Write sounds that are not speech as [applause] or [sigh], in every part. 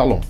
Shalom.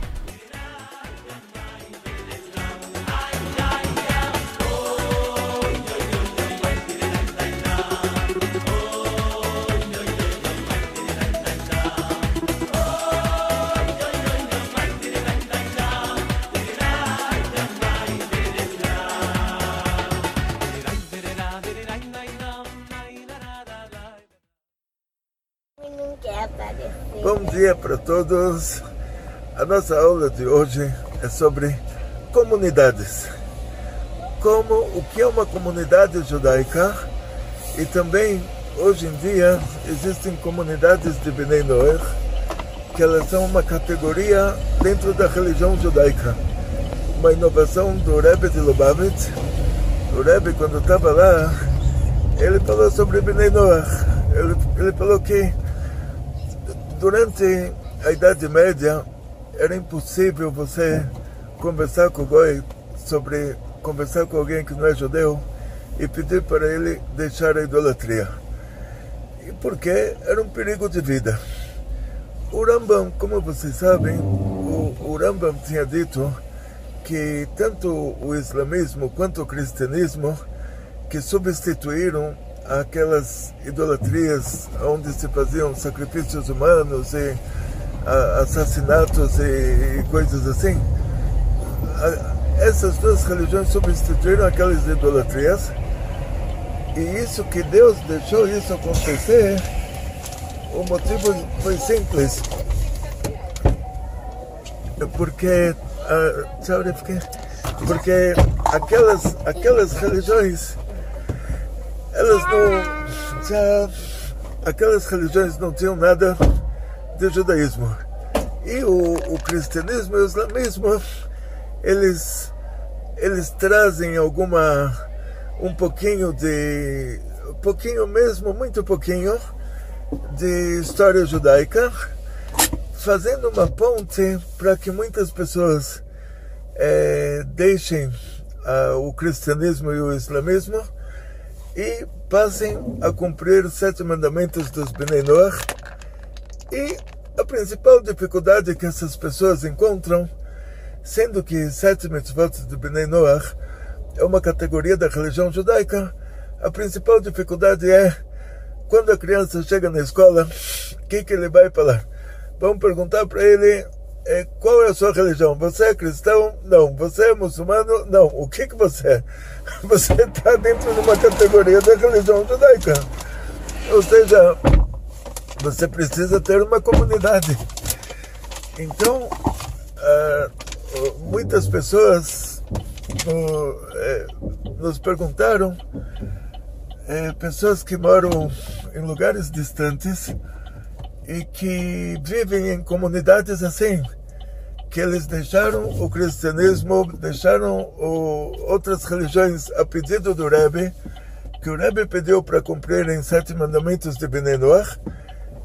Bom dia para todos. A nossa aula de hoje é sobre comunidades. Como o que é uma comunidade judaica e também hoje em dia existem comunidades de Bnei Noer que elas são uma categoria dentro da religião judaica. Uma inovação do Rebbe de Lubavitch. O Rebbe quando estava lá, ele falou sobre Bnei Noer. Ele, ele falou que durante a Idade Média era impossível você conversar com Goi sobre conversar com alguém que não é judeu e pedir para ele deixar a idolatria. E porque era um perigo de vida. O Rambam, como vocês sabem, o, o Rambam tinha dito que tanto o islamismo quanto o cristianismo que substituíram aquelas idolatrias onde se faziam sacrifícios humanos e assassinatos e, coisas assim. Essas duas religiões substituíram aquelas idolatrias e isso que Deus deixou isso acontecer, o motivo foi simples. Porque, uh, porque aquelas, aquelas religiões elas não. Já, aquelas religiões não tinham nada de judaísmo. E o, o cristianismo e o islamismo, eles, eles trazem alguma. um pouquinho de. um pouquinho mesmo, muito pouquinho, de história judaica, fazendo uma ponte para que muitas pessoas é, deixem uh, o cristianismo e o islamismo e passem a cumprir os sete mandamentos dos Bnei. E a principal dificuldade que essas pessoas encontram, sendo que sete mitzvot do Bnei é uma categoria da religião judaica, a principal dificuldade é quando a criança chega na escola, o que, que ele vai falar? Vamos perguntar para ele qual é a sua religião? Você é cristão? Não. Você é muçulmano? Não. O que, que você é? [laughs] Você está dentro de uma categoria da religião judaica. Ou seja, você precisa ter uma comunidade. Então, uh, muitas pessoas uh, nos perguntaram, pessoas que moram em lugares distantes, e que vivem em comunidades assim, que eles deixaram o cristianismo, deixaram o, outras religiões a pedido do Rebbe, que o Rebbe pediu para cumprirem sete mandamentos de Bnei Noach,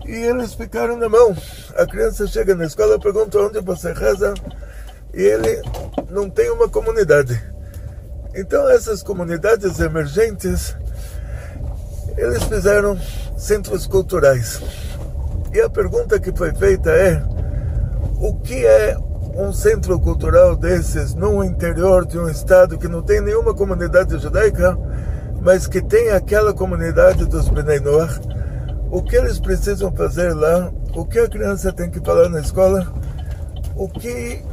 e eles ficaram na mão. A criança chega na escola, pergunta onde você reza, e ele não tem uma comunidade. Então essas comunidades emergentes, eles fizeram centros culturais. E a pergunta que foi feita é: o que é um centro cultural desses no interior de um estado que não tem nenhuma comunidade judaica, mas que tem aquela comunidade dos Bnei Noach, o que eles precisam fazer lá, o que a criança tem que falar na escola, o que,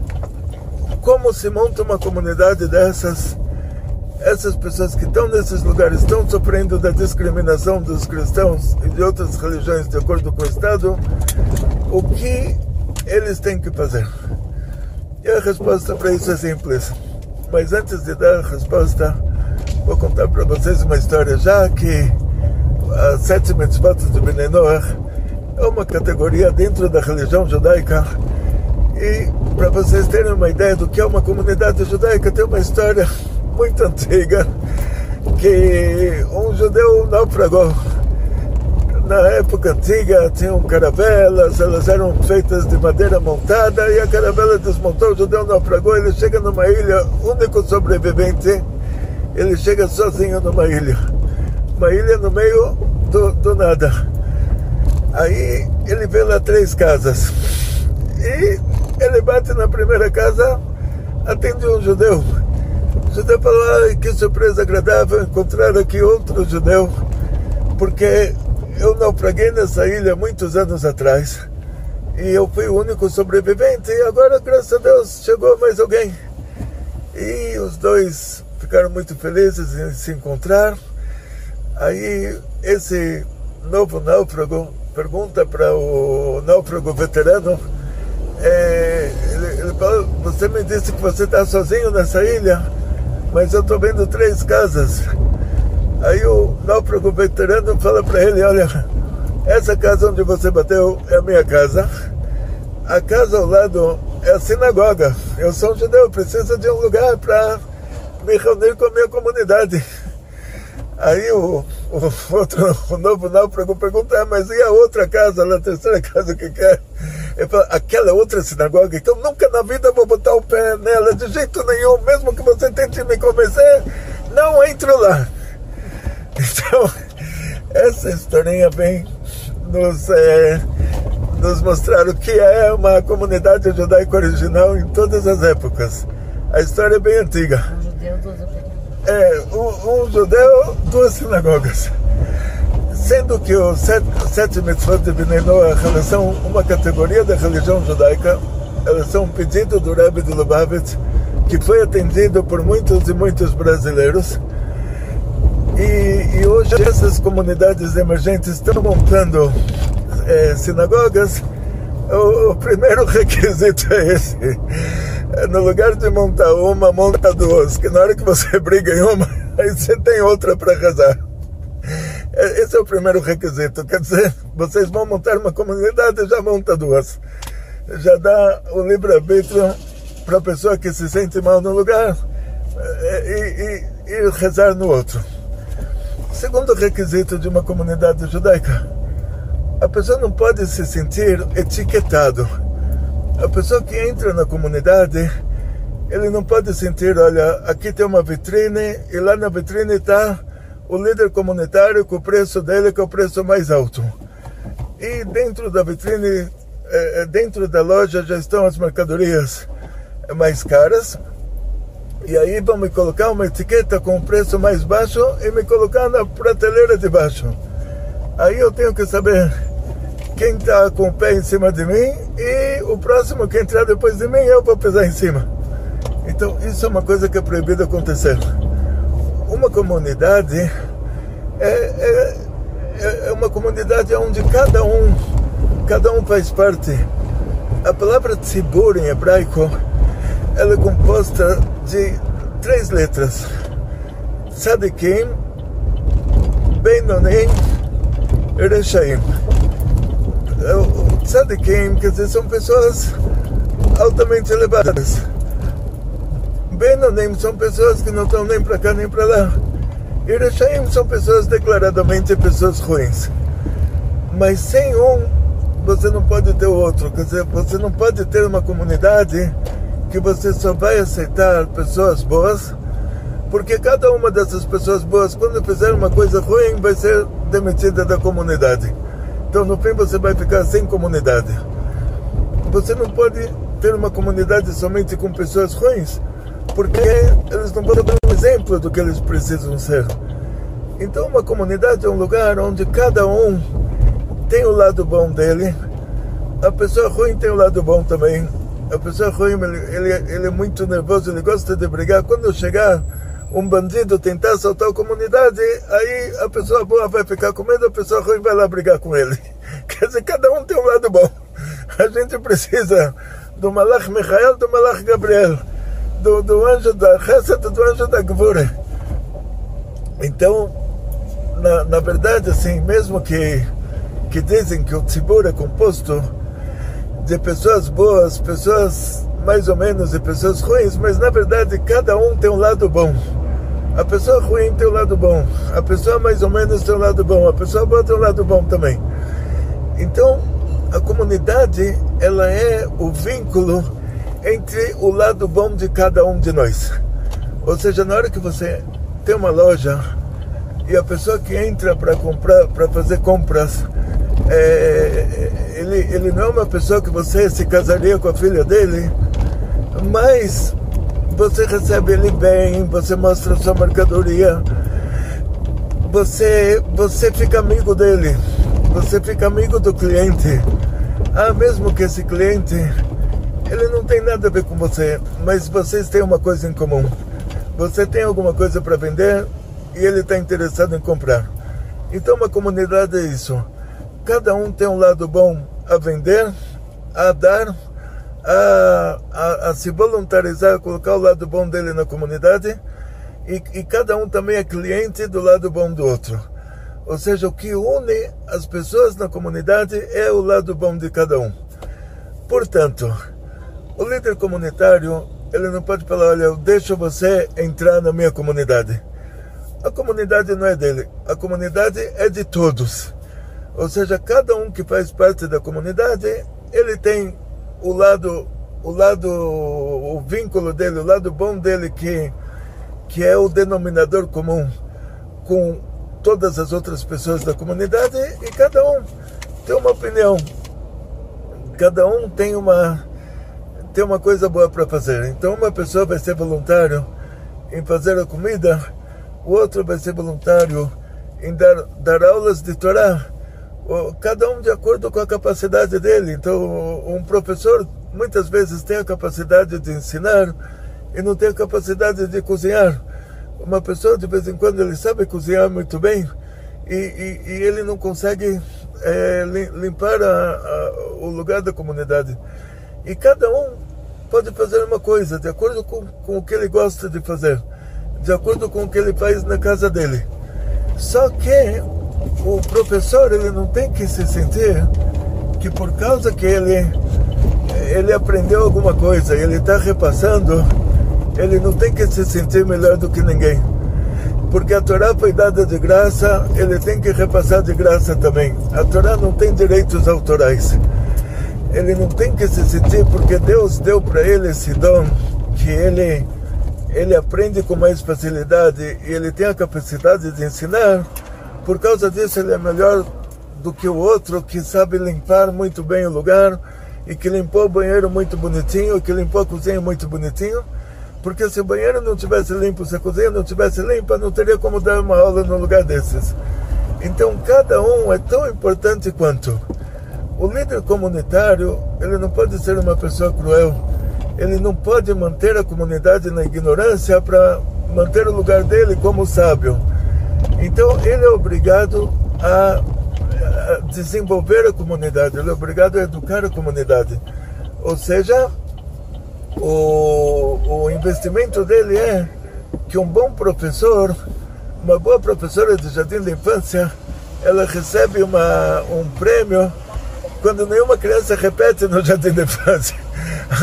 como se monta uma comunidade dessas, essas pessoas que estão nesses lugares estão sofrendo da discriminação dos cristãos e de outras religiões de acordo com o Estado, o que eles têm que fazer? E a resposta para isso é simples. Mas antes de dar a resposta, vou contar para vocês uma história, já que as sete mitzvot de Bnei Noach é uma categoria dentro da religião judaica. E para vocês terem uma ideia do que é uma comunidade judaica, tem uma história muito antiga que um judeu naufragou na época antiga tinham caravelas, elas eram feitas de madeira montada e a caravela desmontou, o judeu naufragou, ele chega numa ilha, único sobrevivente, ele chega sozinho numa ilha, uma ilha no meio do, do nada. Aí ele vê lá três casas e ele bate na primeira casa, atende um judeu. Judeu fala, que surpresa agradável encontrar aqui outro judeu, porque eu naufraguei nessa ilha muitos anos atrás e eu fui o único sobrevivente e agora, graças a Deus, chegou mais alguém. E os dois ficaram muito felizes em se encontrar. Aí esse novo náufrago pergunta para o náufrago veterano, é, ele, ele fala, você me disse que você está sozinho nessa ilha, mas eu estou vendo três casas. Aí o náufrago veterano fala para ele: Olha, essa casa onde você bateu é a minha casa. A casa ao lado é a sinagoga. Eu sou um judeu, preciso de um lugar para me reunir com a minha comunidade. Aí o, o outro, [laughs] o novo náufrago pergunta, ah, mas e a outra casa, a terceira [laughs] casa que quer? Ele fala, aquela outra sinagoga, então nunca na vida vou botar o pé nela, de jeito nenhum, mesmo que você tente me convencer, não entro lá. [laughs] Então, essa historinha vem nos, é, nos mostrar o que é uma comunidade judaica original em todas as épocas. A história é bem antiga. Um judeu, duas É, um, um judeu, duas sinagogas. Sendo que os sete, sete mitzvot de Bnei são uma categoria da religião judaica, elas são um pedido do Rebbe de Lubavitch, que foi atendido por muitos e muitos brasileiros, e, e, hoje essas comunidades emergentes estão montando é, sinagogas. O, o, primeiro [laughs] requisito é esse. No lugar de montar uma, monta duas. Que na hora que você briga em uma, [laughs] aí você tem outra para rezar. É, esse é o primeiro requisito. Quer dizer, vocês vão montar uma comunidade, já monta duas. Já dá o livre-arbítrio para a pessoa que se sente mal no lugar é, e, e, e rezar no outro. Segundo requisito de uma comunidade judaica, a pessoa não pode se sentir etiquetado. A pessoa que entra na comunidade, ele não pode sentir, olha, aqui tem uma vitrine e lá na vitrine está o líder comunitário com o preço dele que é o preço mais alto. E dentro da vitrine, é, é, dentro da loja já estão as mercadorias mais caras e aí vão me colocar uma etiqueta com preço mais baixo e me colocar na prateleira de baixo. Aí eu tenho que saber quem está com o pé em cima de mim e o próximo que entrar depois de mim eu vou pisar em cima. Então isso é uma coisa que é proibido acontecer. Uma comunidade é, é, é uma comunidade onde cada um, cada um faz parte. A palavra tzibur em hebraico ela é composta de três letras. Sadikim, Benonim e Rechaim. Sadikim, quer dizer, são pessoas altamente elevadas. Benonim são pessoas que não estão nem para cá nem para lá. E são pessoas declaradamente pessoas ruins. Mas sem um, você não pode ter o outro. Quer dizer, você não pode ter uma comunidade que você só vai aceitar pessoas boas, porque cada uma dessas pessoas boas, quando fizer uma coisa ruim, vai ser demitida da comunidade. Então, no fim, você vai ficar sem comunidade. Você não pode ter uma comunidade somente com pessoas ruins, porque eles não podem dar um exemplo do que eles precisam ser. Então, uma comunidade é um lugar onde cada um tem o lado bom dele, a pessoa ruim tem o lado bom também. A pessoa ruim, ele, ele, ele é muito nervoso, ele gosta de brigar. Quando chegar um bandido tentar assaltar a comunidade, aí a pessoa boa vai ficar com medo, a pessoa ruim vai lá brigar com ele. [laughs] Quer dizer, cada um tem um lado bom. A gente precisa do Malach Michael, do Malach Gabriel, do, do anjo da Chesed, do anjo da Gvura. Então, na, na verdade, assim, mesmo que, que dizem que o Tzibur é composto de pessoas boas, pessoas mais ou menos e pessoas ruins, mas na verdade cada um tem um lado bom. A pessoa ruim tem um lado bom, a pessoa mais ou menos tem um lado bom, a pessoa boa tem um lado bom também. Então, a comunidade, ela é o vínculo entre o lado bom de cada um de nós. Ou seja, na hora que você tem uma loja e a pessoa que entra para comprar, para fazer compras, é, ele, ele não é uma pessoa que você se casaria com a filha dele, mas você recebe ele bem, você mostra sua mercadoria, você, você fica amigo dele, você fica amigo do cliente. Ah, mesmo que esse cliente, ele não tem nada a ver com você, mas vocês têm uma coisa em comum. Você tem alguma coisa para vender e ele está interessado em comprar. Então, uma comunidade é isso. Cada um tem um lado bom a vender, a dar a, a, a, se voluntarizar, a colocar o lado bom dele na comunidade e, e cada um também é cliente do lado bom do outro. Ou seja, o que une as pessoas na comunidade é o lado bom de cada um. Portanto, o líder comunitário, ele não pode falar, olha, eu deixo você entrar na minha comunidade. A comunidade não é dele, a comunidade é de todos. Ou seja, cada um que faz parte da comunidade, ele tem o lado, o lado, o vínculo dele, o lado bom dele que que é o denominador comum com todas as outras pessoas da comunidade e cada um tem uma opinião, cada um tem uma tem uma coisa boa para fazer. Então uma pessoa vai ser voluntário em fazer a comida, o outro vai ser voluntário em dar, dar aulas de Torá cada um de acordo com a capacidade dele. Então, um professor muitas vezes tem a capacidade de ensinar e não tem a capacidade de cozinhar. Uma pessoa, de vez em quando, ele sabe cozinhar muito bem e, e, e ele não consegue é, limpar a, a, o lugar da comunidade. E cada um pode fazer uma coisa de acordo com, com o que ele gosta de fazer, de acordo com o que ele faz na casa dele. Só que o professor ele não tem que se sentir que por causa que ele ele aprendeu alguma coisa, ele está repassando, ele não tem que se sentir melhor do que ninguém. Porque a Torá foi dada de graça, ele tem que repassar de graça também. A Torá não tem direitos autorais. Ele não tem que se sentir porque Deus deu para ele esse dom que ele ele aprende com mais facilidade e ele tem a capacidade de ensinar por causa disso, ele é melhor do que o outro que sabe limpar muito bem o lugar e que limpou o banheiro muito bonitinho, que limpou a cozinha muito bonitinho. Porque se o banheiro não tivesse limpo, se a cozinha não tivesse limpa, não teria como dar uma aula num lugar desses. Então, cada um é tão importante quanto. O líder comunitário, ele não pode ser uma pessoa cruel. Ele não pode manter a comunidade na ignorância para manter o lugar dele como sábio. Então ele é obrigado a, desenvolver a comunidade, ele é obrigado a educar a comunidade. Ou seja, o, o investimento dele é que um bom professor, uma boa professora de jardim de infância, ela recebe uma, um prêmio quando nenhuma criança repete no jardim de infância.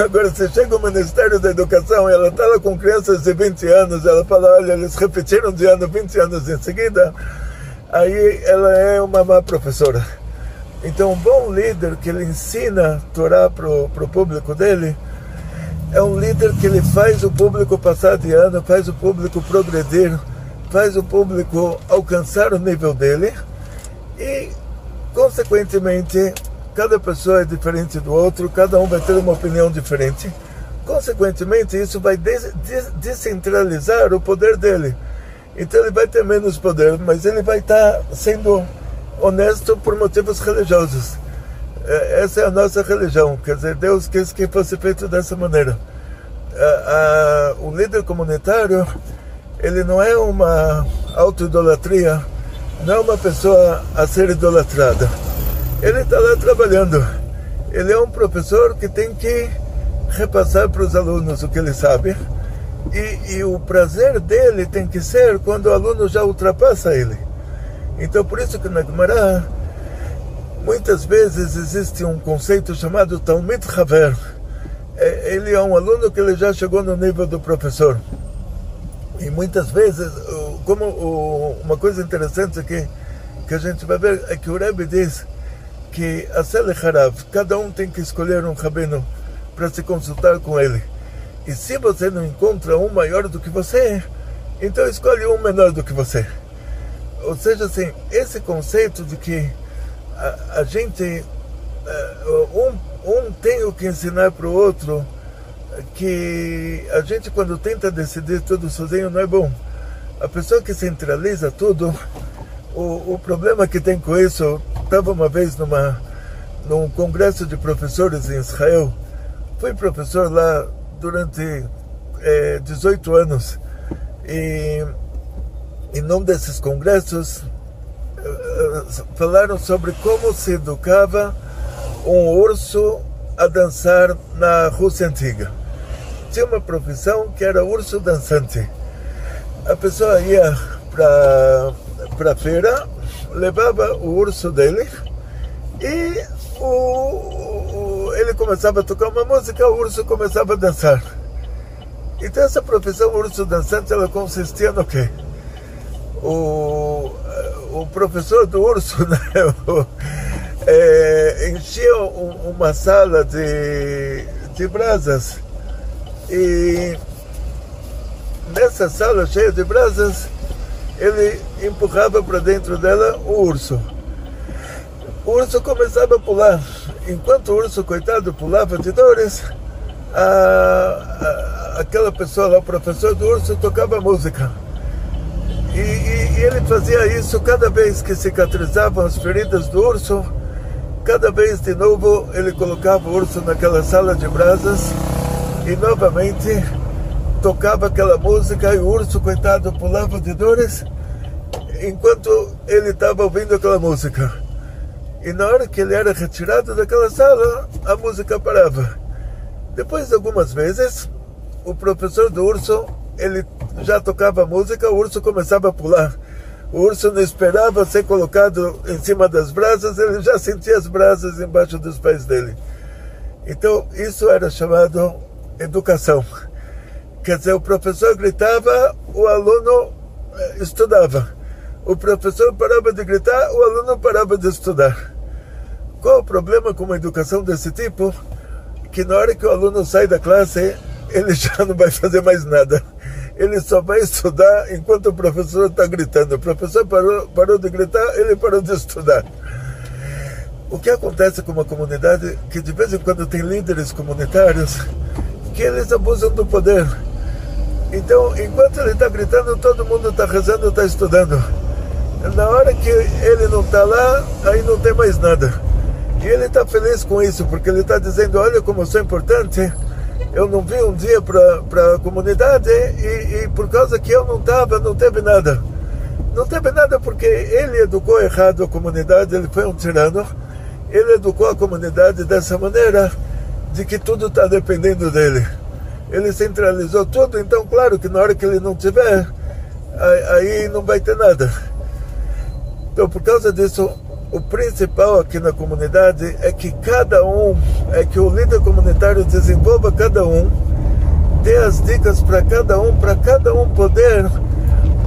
Agora, se chega o Ministério da Educação e ela está lá com crianças de 20 anos, ela fala, olha, eles repetiram de ano 20 anos em seguida, aí ela é uma má professora. Então, um bom líder que ele ensina Torá para o público dele, é um líder que ele faz o público passar de ano, faz o público progredir, faz o público alcançar o nível dele e, consequentemente, cada pessoa é diferente do outro, cada um vai ter uma opinião diferente. Consequentemente, isso vai des descentralizar o poder dele. Então ele vai ter menos poder, mas ele vai estar sendo honesto por motivos religiosos. É, essa é a nossa religião, quer dizer, Deus quis que fosse feito dessa maneira. A, a, o líder comunitário, ele não é uma auto-idolatria, não é uma pessoa a ser idolatrada. Ele está lá trabalhando. Ele é um professor que tem que repassar para os alunos o que ele sabe. E, e, o prazer dele tem que ser quando o aluno já ultrapassa ele. Então, por isso que na Gemara, muitas vezes existe um conceito chamado Talmud Haver. É, ele é um aluno que ele já chegou no nível do professor. E muitas vezes, como uma coisa interessante que, que a gente vai ver é que o Rebbe diz que a Sele Harav, cada um tem que escolher um rabino para se consultar com ele. E se você não encontra um maior do que você, então escolhe um menor do que você. Ou seja, assim, esse conceito de que a, a gente, eh, um, um tem o que ensinar para o outro, que a gente quando tenta decidir tudo sozinho não é bom. A pessoa que centraliza tudo, o, o problema que tem com isso, estava uma vez numa, num congresso de professores em Israel, fui professor lá durante é, 18 anos e em num desses congressos eh, falaram sobre como se educava um urso a dançar na Rússia antiga. Tinha uma profissão que era urso dançante. A pessoa ia para a feira, levava o urso dele e o, o, ele começava a tocar uma música, o urso começava a dançar. Então essa profissão urso dançante, ela consistia no quê? O, o professor do urso [laughs] né, é, enchia uma sala de, de brasas e nessa sala cheia de brasas ele empurrava para dentro dela o urso. O urso começava a pular. Enquanto o urso, coitado, pulava de dores, a, a, aquela pessoa lá, o professor do urso, tocava música. E, e, e, ele fazia isso cada vez que cicatrizavam as feridas do urso, cada vez de novo ele colocava o urso naquela sala de brasas e novamente tocava aquela música e o urso, coitado, pulava de dores enquanto ele estava ouvindo aquela música. E na hora que ele era retirado daquela sala, a música parava. Depois de algumas vezes, o professor do urso, ele já tocava música, o urso começava a pular. O urso não esperava ser colocado em cima das brasas, ele já sentia as brasas embaixo dos pés dele. Então, isso era chamado educação. Quer dizer, o professor gritava, o aluno eh, estudava. O professor parava de gritar, o aluno parava de estudar. Qual o problema com uma educação desse tipo? Que na hora que o aluno sai da classe, ele [laughs] já não vai fazer mais nada. Ele só vai estudar enquanto o professor está gritando. O professor parou, parou de gritar, ele parou de estudar. O que acontece com uma comunidade que de vez em quando tem líderes comunitários que eles abusam do poder então, enquanto ele está gritando, todo mundo está rezando, está estudando. Na hora que ele não está lá, aí não tem mais nada. E ele está feliz com isso, porque ele está dizendo: Olha como eu sou importante. Eu não vim um dia para a comunidade e, e, por causa que eu não estava, não teve nada. Não teve nada porque ele educou errado a comunidade, ele foi um tirano. Ele educou a comunidade dessa maneira, de que tudo está dependendo dele ele centralizou tudo, então claro que na hora que ele não tiver, aí não vai ter nada. Então por causa disso, o principal aqui na comunidade é que cada um, é que o líder comunitário desenvolva cada um, dê as dicas para cada um, para cada um poder,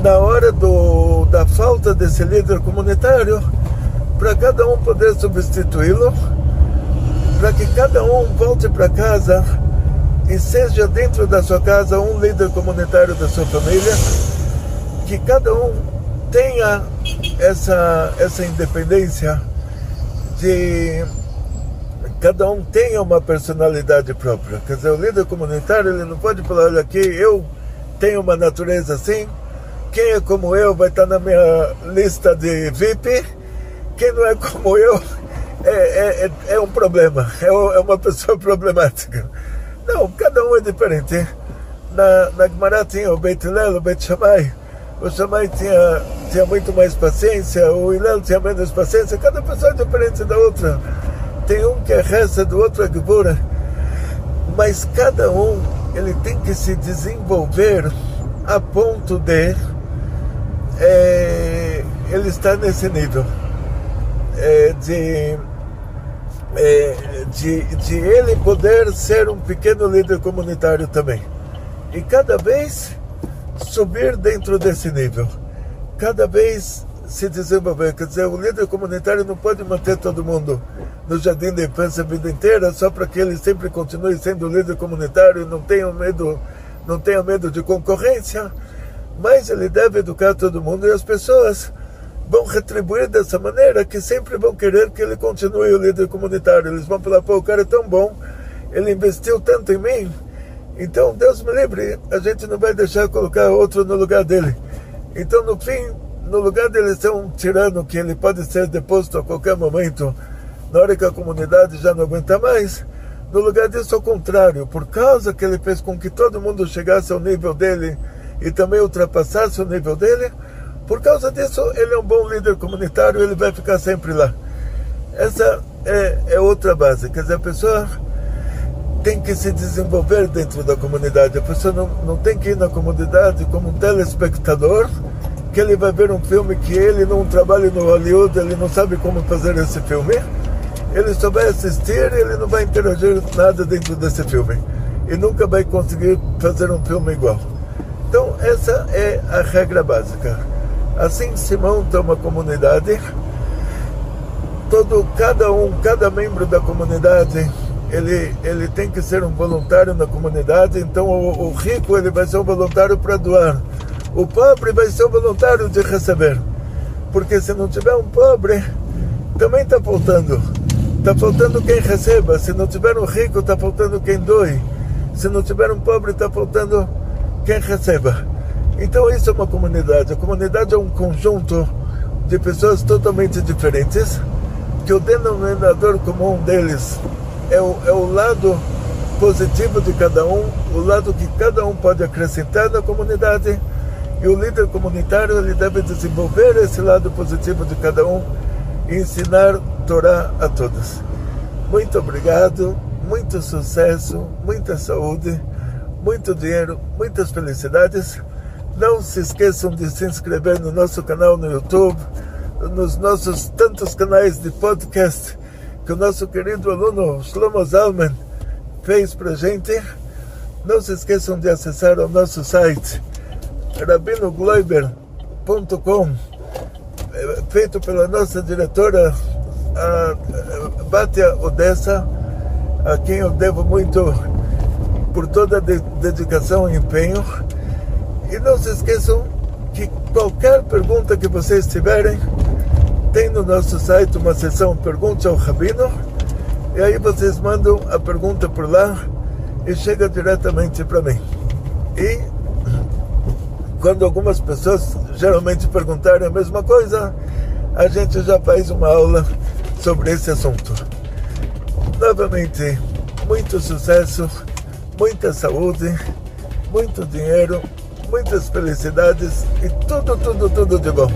na hora do, da falta desse líder comunitário, para cada um poder substituí-lo, para que cada um volte para casa e seja dentro da sua casa um líder comunitário da sua família, que cada um tenha essa, essa independência de cada um tenha uma personalidade própria. Quer dizer, o líder comunitário ele não pode falar, olha aqui, eu tenho uma natureza assim, quem é como eu vai estar na minha lista de VIP, quem não é como eu [laughs] é, é, é, é um problema, [laughs] é, é, uma pessoa [laughs] problemática. Não, cada um é diferente. Na, na Gemara o Beit Hillel, o Beit Shammai, o Shammai tinha, tinha muito mais paciência, o Hillel tinha menos paciência, cada pessoa é diferente da outra. Tem um que é reza, do outro é Gebura, mas cada um ele tem que se desenvolver a ponto de é, ele estar nesse nível é, de, é, de, de ele poder ser um pequeno líder comunitário também. E cada vez subir dentro desse nível, cada vez se desenvolver. Quer dizer, o líder comunitário não pode manter todo mundo no jardim da infância a vida inteira só para que ele sempre continue sendo líder comunitário não tenha medo, não tenha medo de concorrência mas ele deve educar todo mundo e as pessoas vão retribuir dessa maneira que sempre vão querer que ele continue o líder comunitário. Eles vão falar, pô, o cara é tão bom, ele investiu tanto em mim, então Deus me livre, a gente não vai deixar colocar outro no lugar dele. Então, no fim, no lugar dele ser um tirano que ele pode ser deposto a qualquer momento, na hora que a comunidade já não aguenta mais, no lugar disso, ao contrário, por causa que ele fez com que todo mundo chegasse ao nível dele, e também ultrapassasse o nível dele. Por causa disso, ele é um bom líder comunitário, ele vai ficar sempre lá. Essa é, é outra base, quer dizer, a pessoa tem que se desenvolver dentro da comunidade. A pessoa não, não tem que ir na comunidade como um telespectador, que ele vai ver um filme que ele não trabalha no Hollywood, ele não sabe como fazer esse filme. Ele só vai assistir ele não vai interagir nada dentro desse filme. E nunca vai conseguir fazer um filme igual. Então, essa é a regra básica. Assim se monta uma comunidade. Todo, cada um, cada membro da comunidade, ele, ele tem que ser um voluntário na comunidade. Então, o, o rico ele vai ser um voluntário para doar. O pobre vai ser um voluntário de receber. Porque se não tiver um pobre, também está faltando. Está faltando quem receba. Se não tiver um rico, está faltando quem doe. Se não tiver um pobre, está faltando quem receba. Então isso é uma comunidade. A comunidade é um conjunto de pessoas totalmente diferentes, que o denominador comum deles é o, é o lado positivo de cada um, o lado que cada um pode acrescentar na comunidade, e o líder comunitário ele deve desenvolver esse lado positivo de cada um e ensinar Torá a todos. Muito obrigado, muito sucesso, muita saúde muito dinheiro, muitas felicidades. Não se esqueçam de se inscrever no nosso canal no YouTube, nos nossos tantos canais de podcast que o nosso querido aluno Shlomo Zalman fez para gente. Não se esqueçam de acessar o nosso site rabinogloiber.com feito pela nossa diretora a Batia Odessa, a quem eu devo muito por toda a dedicação e empenho. E não se esqueçam que qualquer pergunta que vocês tiverem, tem no nosso site uma seção Pergunte ao Rabino. E aí vocês mandam a pergunta por lá e chega diretamente para mim. E quando algumas pessoas geralmente perguntarem a mesma coisa, a gente já faz uma aula sobre esse assunto. Novamente, muito sucesso muita saúde, muito dinheiro, muitas felicidades e tudo, tudo, tudo de bom.